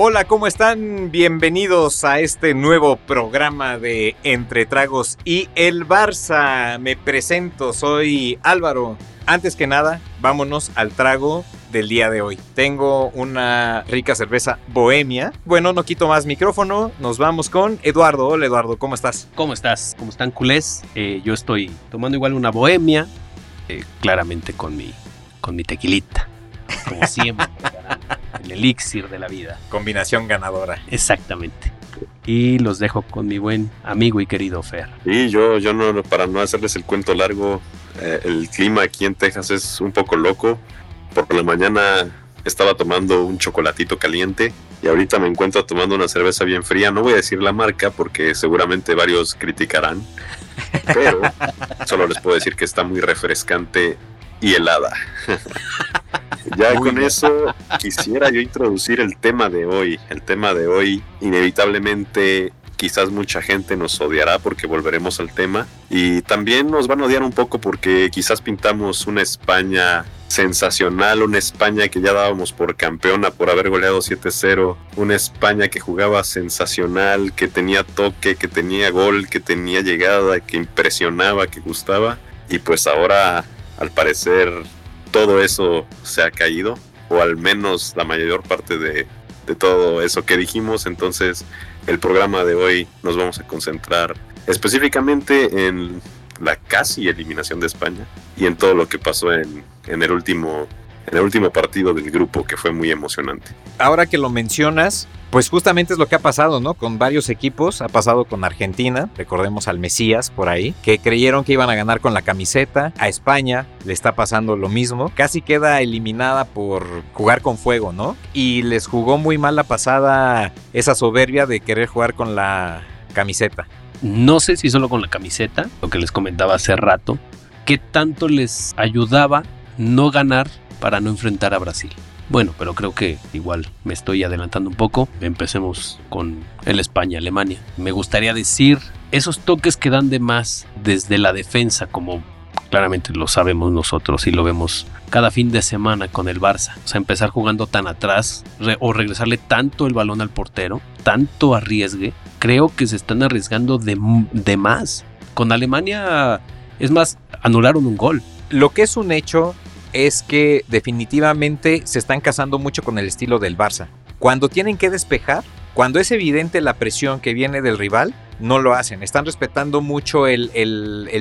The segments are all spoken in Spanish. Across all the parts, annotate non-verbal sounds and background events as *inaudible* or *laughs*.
Hola, ¿cómo están? Bienvenidos a este nuevo programa de Entre Tragos y el Barça. Me presento, soy Álvaro. Antes que nada, vámonos al trago del día de hoy. Tengo una rica cerveza bohemia. Bueno, no quito más micrófono. Nos vamos con Eduardo. Hola Eduardo, ¿cómo estás? ¿Cómo estás? ¿Cómo están culés? Eh, yo estoy tomando igual una bohemia, eh, claramente con mi, con mi tequilita, como siempre. el elixir de la vida. Combinación ganadora. Exactamente. Y los dejo con mi buen amigo y querido Fer. Y yo, yo no, para no hacerles el cuento largo, eh, el clima aquí en Texas es un poco loco. Por la mañana estaba tomando un chocolatito caliente y ahorita me encuentro tomando una cerveza bien fría. No voy a decir la marca porque seguramente varios criticarán, pero solo les puedo decir que está muy refrescante y helada. ya con eso quisiera yo introducir el tema de hoy. El tema de hoy inevitablemente quizás mucha gente nos odiará porque volveremos al tema y también nos van a odiar un poco porque quizás pintamos una España sensacional, una España que ya dábamos por campeona por haber goleado 7-0, una España que jugaba sensacional, que tenía toque, que tenía gol, que tenía llegada, que impresionaba, que gustaba y pues ahora al parecer todo eso se ha caído, o al menos la mayor parte de, todo eso que dijimos. Entonces, el programa de hoy nos vamos a concentrar específicamente en la casi eliminación de España y en todo lo que pasó en, en el último en el último partido del grupo, que fue muy emocionante. Ahora que lo mencionas, pues justamente es lo que ha pasado, ¿no? Con varios equipos, ha pasado con Argentina, recordemos al Mesías por ahí, que creyeron que iban a ganar con la camiseta, a España le está pasando lo mismo, casi queda eliminada por jugar con fuego, ¿no? Y les jugó muy mal la pasada esa soberbia de querer jugar con la camiseta. No sé si solo con la camiseta, lo que les comentaba hace rato, qué tanto les ayudaba no ganar para no enfrentar a Brasil. Bueno, pero creo que igual me estoy adelantando un poco. Empecemos con el España-Alemania. Me gustaría decir esos toques que dan de más desde la defensa, como claramente lo sabemos nosotros y lo vemos cada fin de semana con el Barça. O sea, empezar jugando tan atrás o regresarle tanto el balón al portero, tanto arriesgue. Creo que se están arriesgando de, de más. Con Alemania, es más, anularon un gol. Lo que es un hecho es que definitivamente se están casando mucho con el estilo del Barça. Cuando tienen que despejar, cuando es evidente la presión que viene del rival, no lo hacen. Están respetando mucho el,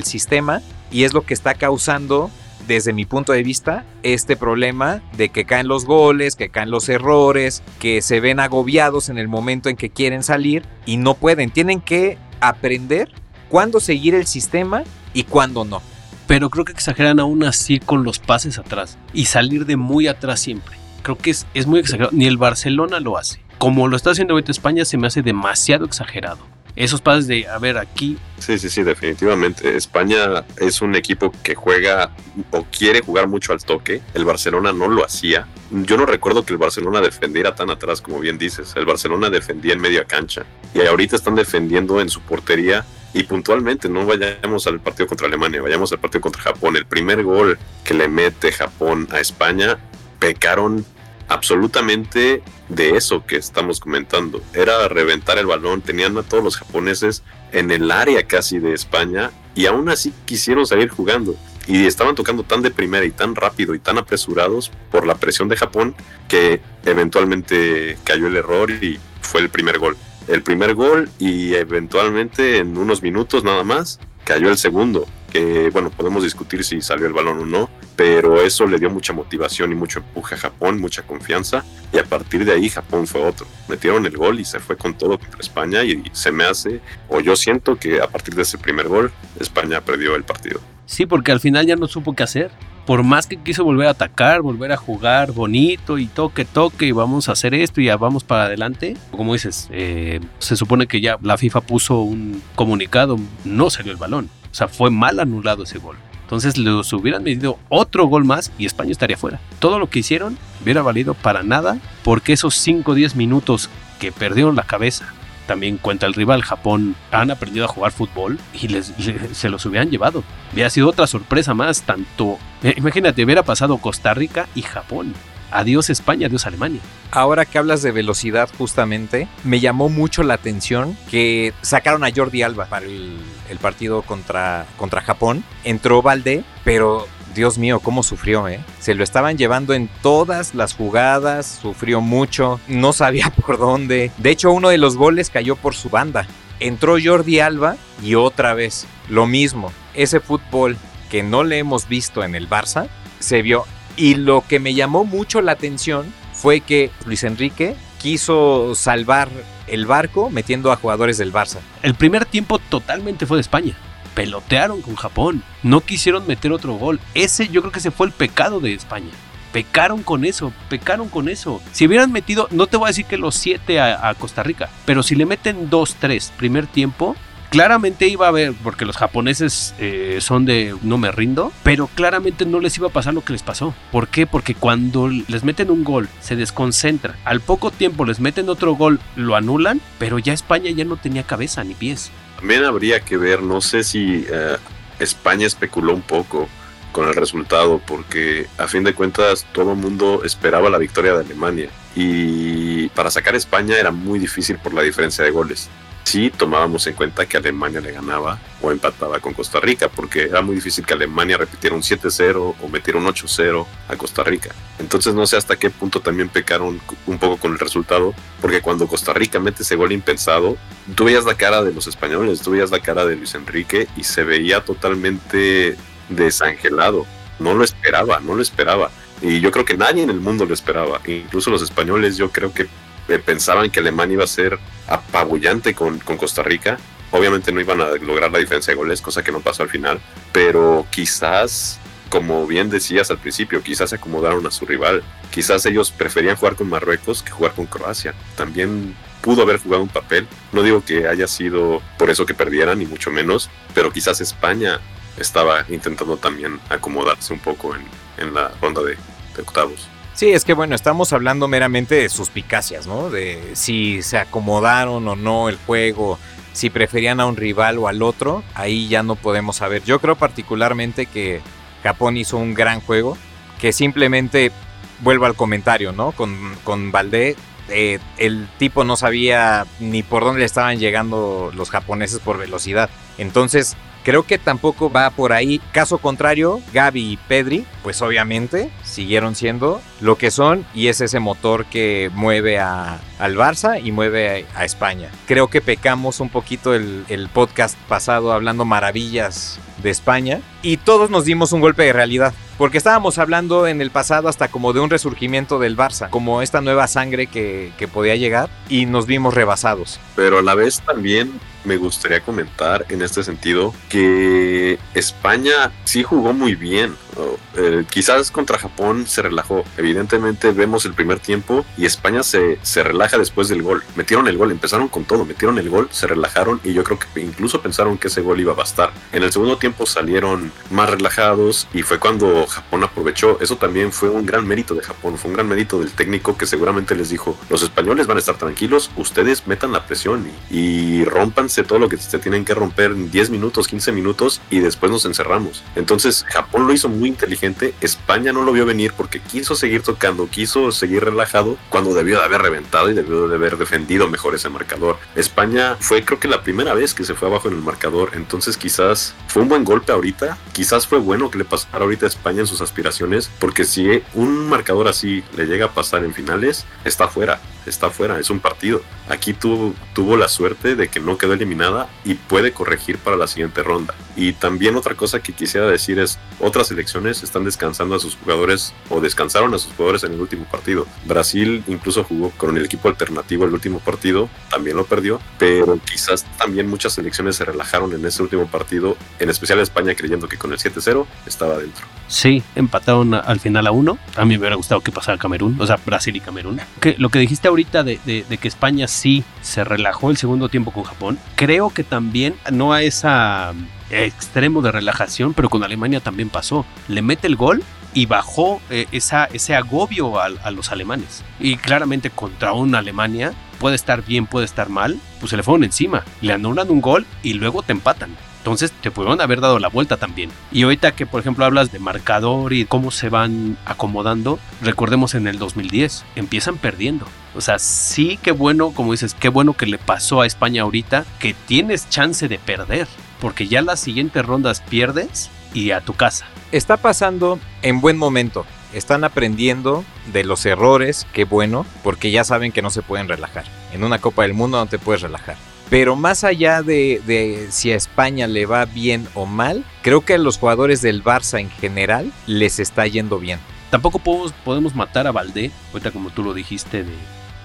sistema y es lo que está causando desde mi punto de vista, este problema de que caen los goles, que caen los errores, que se ven agobiados en el momento en que quieren salir y no pueden. Tienen que aprender cuándo seguir el sistema y cuándo no pero creo que exageran aún así con los pases atrás y salir de muy atrás siempre. Creo que es, es muy exagerado. Ni el Barcelona lo hace. Como lo está haciendo ahorita España, se me hace demasiado exagerado. Esos pases de, a ver, aquí. Sí, sí, sí, definitivamente. España es un equipo que juega o quiere jugar mucho al toque. El Barcelona no lo hacía. Yo no recuerdo que el Barcelona defendiera tan atrás como bien dices. El Barcelona defendía en media cancha. Y ahorita están defendiendo en su portería y puntualmente no vayamos al partido contra Alemania, vayamos al partido contra Japón. El primer gol que le mete Japón a España, pecaron absolutamente de eso que estamos comentando. Era reventar el balón, tenían a todos los japoneses en el área casi de España y aún así quisieron salir jugando. Y estaban tocando tan de primera y tan rápido y tan apresurados por la presión de Japón que eventualmente cayó el error y fue el primer gol el primer gol y eventualmente en unos minutos nada más cayó el segundo, que bueno, podemos discutir si salió el balón o no, pero eso le dio mucha motivación y mucho empuje a Japón, mucha confianza, y a partir de ahí Japón fue otro. Metieron el gol y se fue con todo contra España y se me hace, o yo siento que a partir de ese primer gol, España perdió el partido. Sí, porque al final ya no supo qué hacer por más que quiso volver a atacar, volver a jugar bonito y toque, toque y vamos a hacer esto y ya vamos para adelante, como dices, eh, se supone que ya la FIFA puso un comunicado, no salió el balón, o sea, fue mal anulado ese gol. Entonces los hubieran medido otro gol más y España estaría fuera. Todo lo que hicieron hubiera valido para nada porque esos 5 o 10 minutos que perdieron la cabeza también cuenta el rival, Japón, han aprendido a jugar fútbol y les, se los hubieran llevado. Hubiera sido otra sorpresa más, tanto, eh, imagínate, hubiera pasado Costa Rica y Japón. adiós España, adiós Alemania. Ahora que hablas de velocidad justamente, me llamó mucho la atención que sacaron a Jordi Alba para el, el partido contra, contra Japón. Entró Valdé, pero Dios mío, cómo sufrió, ¿eh? Se lo estaban llevando en todas las jugadas, sufrió mucho, no sabía *laughs* por dónde. De hecho, uno de los goles cayó por su banda. Entró Jordi Alba y otra vez, lo mismo. Ese fútbol que no le hemos visto en el Barça, se vio. Y lo que me llamó mucho la atención fue que Luis Enrique quiso salvar el barco metiendo a jugadores del Barça. El primer tiempo totalmente fue de España. Pelotearon con Japón. No quisieron meter otro gol. Ese yo creo que ese fue el pecado de España. Pecaron con eso, pecaron con eso. Si hubieran metido, no te voy a decir que los siete a, a Costa Rica, pero si le meten dos, tres primer tiempo, claramente iba a haber, porque los japoneses eh, son de no me rindo, pero claramente no les iba a pasar lo que les pasó. ¿Por qué? Porque cuando les meten un gol, se desconcentra. Al poco tiempo les meten otro gol, lo anulan, pero ya España ya no tenía cabeza ni pies. También habría que ver, no sé si eh, España especuló un poco con el resultado, porque a fin de cuentas todo el mundo esperaba la victoria de Alemania y para sacar a España era muy difícil por la diferencia de goles sí tomábamos en cuenta que Alemania le ganaba o empataba con Costa Rica, porque era muy difícil que Alemania repitiera un 7-0 o metiera un 8-0 a Costa Rica. Entonces no sé hasta qué punto también pecaron un poco con el resultado, porque cuando Costa Rica mete ese gol impensado, tú veías la cara de los españoles, tú veías la cara de Luis Enrique y se veía totalmente desangelado. No lo esperaba, no lo esperaba. Y yo creo que nadie en el mundo lo esperaba. Incluso los españoles yo creo que eh, pensaban que Alemania iba a ser apabullante con, con Costa Rica. Obviamente no iban a lograr la diferencia de goles, cosa que no pasó al final, pero quizás, como bien decías al principio, quizás se acomodaron a su rival. Quizás ellos preferían jugar con Marruecos que jugar con Croacia. También pudo haber jugado un papel. No digo que haya sido por eso que perdieran, ni mucho menos, pero quizás España estaba intentando también acomodarse un poco en, en la ronda de, de octavos. Sí, es que bueno, estamos hablando meramente de suspicacias, ¿no? De si se acomodaron o no el juego, si preferían a un rival o al otro, ahí ya no podemos saber. Yo creo particularmente que Japón hizo un gran juego, que simplemente, vuelvo al comentario, ¿no? Con, con Valdé, eh, el tipo no sabía ni por dónde le estaban llegando los japoneses por velocidad. Entonces, Creo que tampoco va por ahí. Caso contrario, Gaby y Pedri, pues obviamente siguieron siendo lo que son y es ese motor que mueve a, al Barça y mueve a, a, España. Creo que pecamos un poquito el, el podcast pasado hablando maravillas de España y todos nos dimos un golpe de realidad. Porque estábamos hablando en el pasado hasta como de un resurgimiento del Barça, como esta nueva sangre que, que podía llegar y nos vimos rebasados. Pero a la vez también me gustaría comentar en este sentido que España sí jugó muy bien. Eh, quizás contra Japón se relajó. Evidentemente vemos el primer tiempo y España se, se relaja después del gol. Metieron el gol, empezaron con todo, metieron el gol, se relajaron y yo creo que incluso pensaron que ese gol iba a bastar. En el segundo tiempo salieron más relajados y fue cuando Japón aprovechó. Eso también fue un gran mérito de Japón, fue un gran mérito del técnico que seguramente les dijo, los españoles van a estar tranquilos, ustedes metan la presión y, y rompanse todo lo que se tienen que romper en 10 minutos, 15 minutos y después nos encerramos. Entonces Japón lo hizo inteligente, España no lo vio venir porque quiso seguir tocando, quiso seguir relajado cuando debió de haber reventado y debió de haber defendido mejor ese marcador. España fue creo que la primera vez que se fue abajo en el marcador, entonces quizás fue un buen golpe ahorita, quizás fue bueno que le pasara ahorita a España en sus aspiraciones, porque si un marcador así le llega a pasar en finales, está fuera, está fuera, es un partido. Aquí tuvo, tuvo la suerte de que no quedó eliminada y puede corregir para la siguiente ronda. Y también otra cosa que quisiera decir es, otras selecciones están descansando a sus jugadores o descansaron a sus jugadores en el último partido. Brasil incluso jugó con el equipo alternativo el último partido, también lo perdió, pero quizás también muchas selecciones se relajaron en ese último partido, en especial España creyendo que con el 7-0 estaba dentro. Sí, empataron al final a uno. A mí me hubiera gustado que pasara Camerún, o sea, Brasil y Camerún. Que, lo que dijiste ahorita de, de, de que España sí se relajó el segundo tiempo con Japón, creo que también no a esa extremo de relajación, pero con Alemania también pasó. Le mete el gol y bajó eh, esa, ese agobio a, a, los alemanes. Y claramente contra una Alemania puede estar bien, puede estar mal, pues se le fueron encima. Le anulan un gol y luego te empatan. Entonces te pudieron haber dado la vuelta también. Y ahorita que por ejemplo hablas de marcador y cómo se van acomodando, recordemos en el 2010, empiezan perdiendo. O sea, sí que bueno, como dices, qué bueno que le pasó a España ahorita, que tienes chance de perder, porque ya las siguientes rondas pierdes y a tu casa. Está pasando en buen momento. Están aprendiendo de los errores, qué bueno, porque ya saben que no se pueden relajar. En una Copa del Mundo no te puedes relajar. Pero más allá de, de, si a España le va bien o mal, creo que a los jugadores del Barça en general les está yendo bien. Tampoco podemos, podemos matar a Valdé, ahorita como tú lo dijiste, de,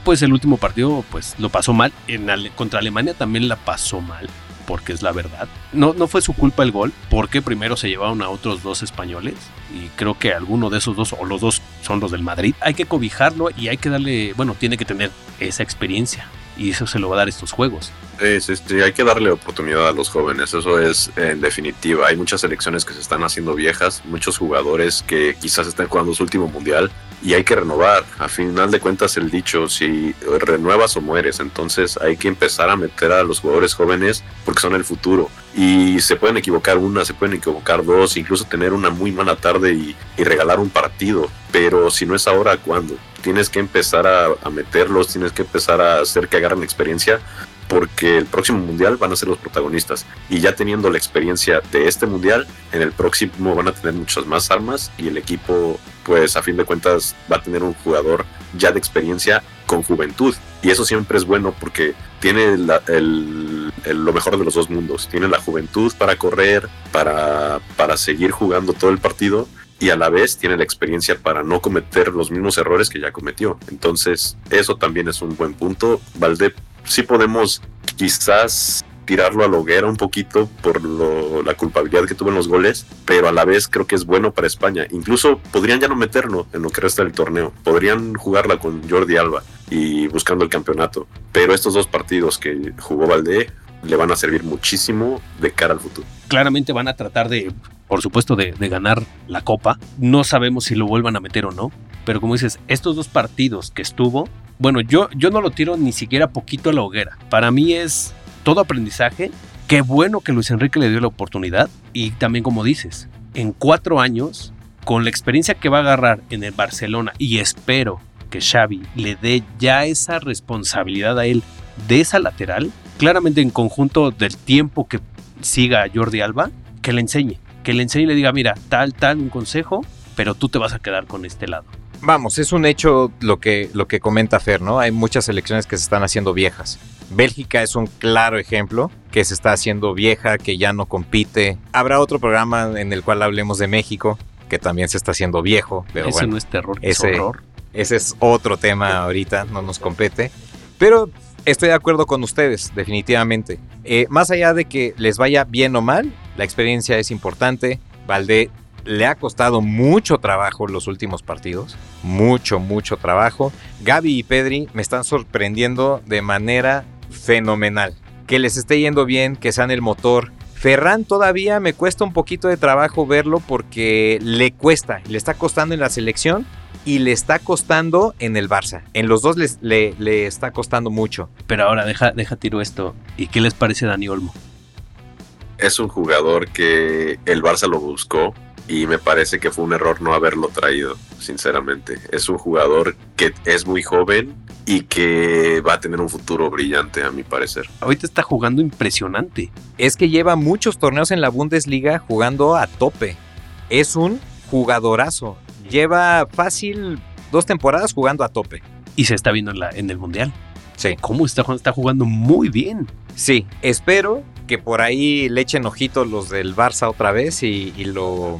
pues el último partido pues lo pasó mal. En contra Alemania también la pasó mal porque es la verdad. No, no fue su culpa el gol, porque primero se llevaron a otros dos españoles y creo que alguno de esos dos o los dos son los del Madrid. Hay que cobijarlo y hay que darle, bueno, tiene que tener esa experiencia y eso se lo va a dar estos juegos. Es, este, hay que darle oportunidad a los jóvenes, eso es en definitiva. Hay muchas selecciones que se están haciendo viejas, muchos jugadores que quizás están jugando su último mundial y hay que renovar. A final de cuentas el dicho, si renuevas o mueres, entonces hay que empezar a meter a los jugadores jóvenes porque son el futuro. Y se pueden equivocar una, se pueden equivocar dos, incluso tener una muy mala tarde y, y regalar un partido. Pero si no es ahora, ¿cuándo? Tienes que empezar a, meterlos, tienes que empezar a hacer que agarren experiencia porque el próximo mundial van a ser los protagonistas. Y ya teniendo la experiencia de este mundial, en el próximo van a tener muchas más armas y el equipo, pues a fin de cuentas, va a tener un jugador ya de experiencia con juventud. Y eso siempre es bueno porque tiene el, lo mejor de los dos mundos, tiene la juventud para correr, para, para seguir jugando todo el partido y a la vez tiene la experiencia para no cometer los mismos errores que ya cometió. Entonces, eso también es un buen punto. Valde sí podemos quizás tirarlo a la hoguera un poquito por la culpabilidad que tuvo en los goles, pero a la vez creo que es bueno para España. Incluso podrían ya no meterlo en lo que resta del torneo, podrían jugarla con Jordi Alba y buscando el campeonato, pero estos dos partidos que jugó Valdé le van a servir muchísimo de cara al futuro. Claramente van a tratar de, por supuesto, de, ganar la copa. No sabemos si lo vuelvan a meter o no, pero como dices, estos dos partidos que estuvo, bueno, yo, yo no lo tiro ni siquiera poquito a la hoguera. Para mí es todo aprendizaje. Qué bueno que Luis Enrique le dio la oportunidad. Y también como dices, en cuatro años, con la experiencia que va a agarrar en el Barcelona, y espero que Xavi le dé ya esa responsabilidad a él de esa lateral, claramente en conjunto del tiempo que siga Jordi Alba, que le enseñe, que le enseñe y le diga, mira, tal, tal, un consejo, pero tú te vas a quedar con este lado vamos, es un hecho lo que, lo que comenta Fer, ¿no? Hay muchas selecciones que se están haciendo viejas. Bélgica es un claro ejemplo que se está haciendo vieja, que ya no compite. Habrá otro programa en el cual hablemos de México, que también se está haciendo viejo. Pero ese bueno, no es terror, ese, es horror. Ese es otro tema ahorita, no nos compete. Pero estoy de acuerdo con ustedes, definitivamente. Eh, más allá de que les vaya bien o mal, la experiencia es importante. Valdé le ha costado mucho trabajo los últimos partidos. Mucho, mucho trabajo. Gaby y Pedri me están sorprendiendo de manera fenomenal. Que les esté yendo bien, que sean el motor. Ferran todavía me cuesta un poquito de trabajo verlo porque le cuesta, le está costando en la selección y le está costando en el Barça. En los dos les, le, le, está costando mucho. Pero ahora deja, deja tiro esto. ¿Y qué les parece Dani Olmo? Es un jugador que el Barça lo buscó, y me parece que fue un error no haberlo traído, sinceramente. Es un jugador que es muy joven y que va a tener un futuro brillante, a mi parecer. Ahorita está jugando impresionante. Es que lleva muchos torneos en la Bundesliga jugando a tope. Es un jugadorazo. Lleva fácil dos temporadas jugando a tope. Y se está viendo en, la, en el Mundial. Sí. ¿Cómo está, está jugando muy bien? Sí, espero que por ahí le echen ojitos los del Barça otra vez y, y lo,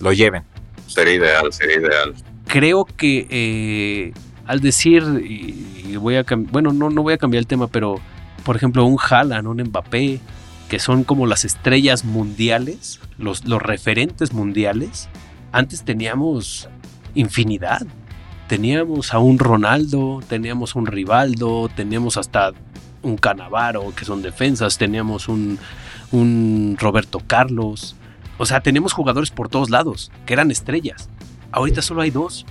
lo, lleven. Sería ideal, sería ideal. Creo que eh, al decir, y voy a bueno, no, no voy a cambiar el tema, pero por ejemplo, un Haaland, un Mbappé, que son como las estrellas mundiales, los, los referentes mundiales, antes teníamos infinidad. Teníamos a un Ronaldo, teníamos un Rivaldo, teníamos hasta un Canavaro, que son defensas, teníamos un, un Roberto Carlos. O sea, tenemos jugadores por todos lados, que eran estrellas. Ahorita solo hay dos.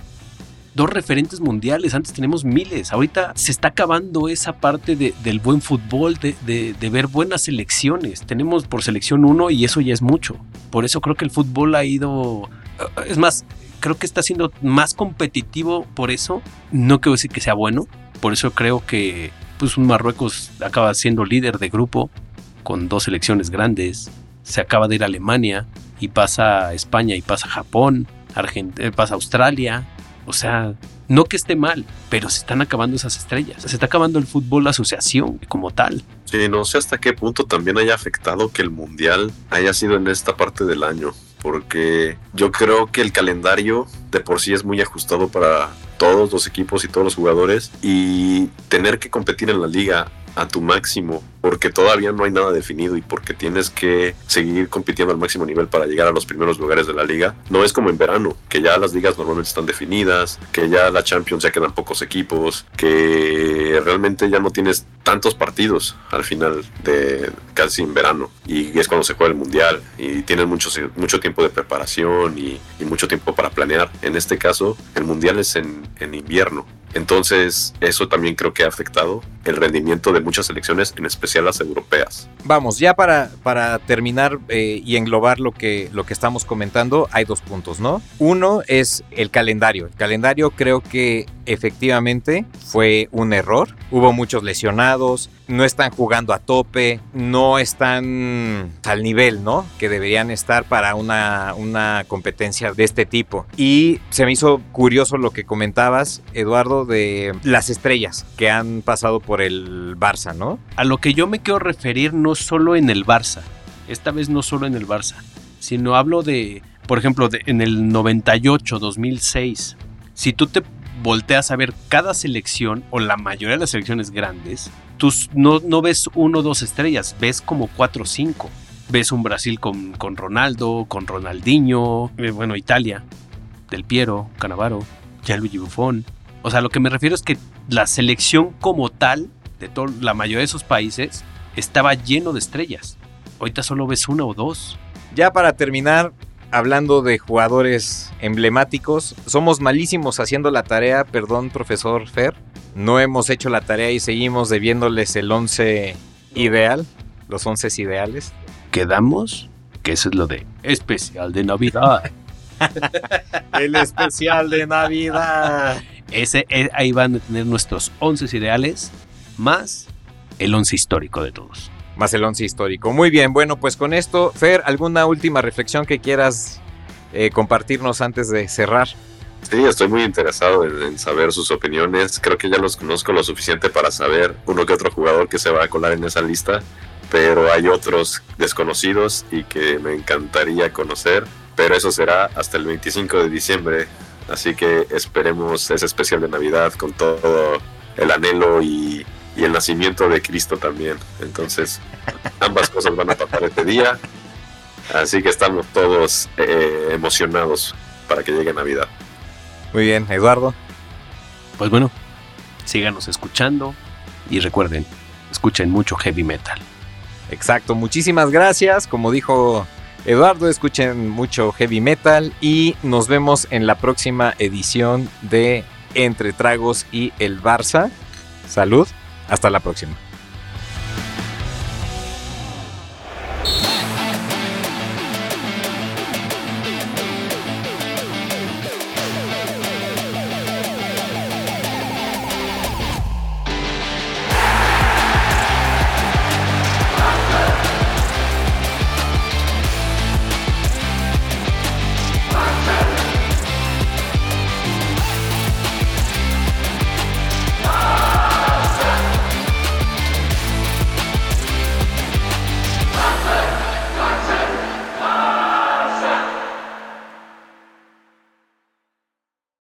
dos referentes mundiales, antes tenemos miles, ahorita se está acabando esa parte del buen fútbol, de, de, ver buenas selecciones, tenemos por selección uno y eso ya es mucho, por eso creo que el fútbol ha ido, es más, creo que está siendo más competitivo por eso, no quiero decir que sea bueno, por eso creo que pues un Marruecos acaba siendo líder de grupo con dos selecciones grandes, se acaba de ir a Alemania y pasa a España y pasa a Japón, Argentina, eh, pasa a Australia, o sea, no que esté mal, pero se están acabando esas estrellas. Se está acabando el fútbol asociación como tal. Sí, no sé hasta qué punto también haya afectado que el mundial haya sido en esta parte del año. Porque yo creo que el calendario de por sí es muy ajustado para todos los equipos y todos los jugadores. Y tener que competir en la liga a tu máximo porque todavía no hay nada definido y porque tienes que seguir compitiendo al máximo nivel para llegar a los primeros lugares de la liga. No es como en verano, que ya las ligas normalmente están definidas, que ya la Champions ya quedan pocos equipos, que realmente ya no tienes tantos partidos al final de casi en verano y es cuando se juega el mundial y tienes mucho, mucho tiempo de preparación y, mucho tiempo para planear. En este caso, el mundial es en, en invierno entonces, eso también creo que ha afectado el rendimiento de muchas selecciones, en especial las europeas. Vamos, ya para, para terminar eh, y englobar lo que, lo que estamos comentando, hay dos puntos, ¿no? Uno es el calendario. El calendario creo que efectivamente fue un error. Hubo muchos lesionados, no están jugando a tope, no están al nivel, ¿no? Que deberían estar para una, una competencia de este tipo. Y se me hizo curioso lo que comentabas, Eduardo, de las estrellas que han pasado por el Barça, ¿no? A lo que yo me quiero referir no solo en el Barça, esta vez no solo en el Barça, sino hablo de, por ejemplo, de, en el 98, 2006. Si tú te volteas a ver cada selección o la mayoría de las selecciones grandes, tú no, ves uno o dos estrellas, ves como cuatro o cinco. Ves un Brasil con, con Ronaldo, con Ronaldinho, eh, bueno, Italia, Del Piero, Canavaro, Gianluigi Buffon. O sea, lo que me refiero es que la selección como tal, de toda la mayoría de esos países, estaba lleno de estrellas. Ahorita solo ves una o dos. Ya para terminar, hablando de jugadores emblemáticos, somos malísimos haciendo la tarea, perdón, profesor Fer. No hemos hecho la tarea y seguimos debiéndoles el 11 ideal, los 11 ideales. Quedamos que eso es lo de especial de Navidad. *laughs* el especial de Navidad. Ese, eh, ahí van a tener nuestros 11 ideales más el 11 histórico de todos más el once histórico. Muy bien, bueno, pues con esto, Fer, ¿alguna última reflexión que quieras eh, compartirnos antes de cerrar? Sí, estoy muy interesado en, saber sus opiniones. Creo que ya los conozco lo suficiente para saber uno que otro jugador que se va a colar en esa lista, pero hay otros desconocidos y que me encantaría conocer, pero eso será hasta el 25 de diciembre. Así que esperemos ese especial de Navidad con todo el anhelo y y el nacimiento de Cristo también. Entonces, ambas cosas van a pasar este día. Así que estamos todos eh, emocionados para que llegue Navidad. Muy bien, Eduardo. Pues bueno, síganos escuchando y recuerden, escuchen mucho heavy metal. Exacto, muchísimas gracias. Como dijo Eduardo, escuchen mucho heavy metal y nos vemos en la próxima edición de Entre Tragos y el Barça. Salud. Hasta la próxima.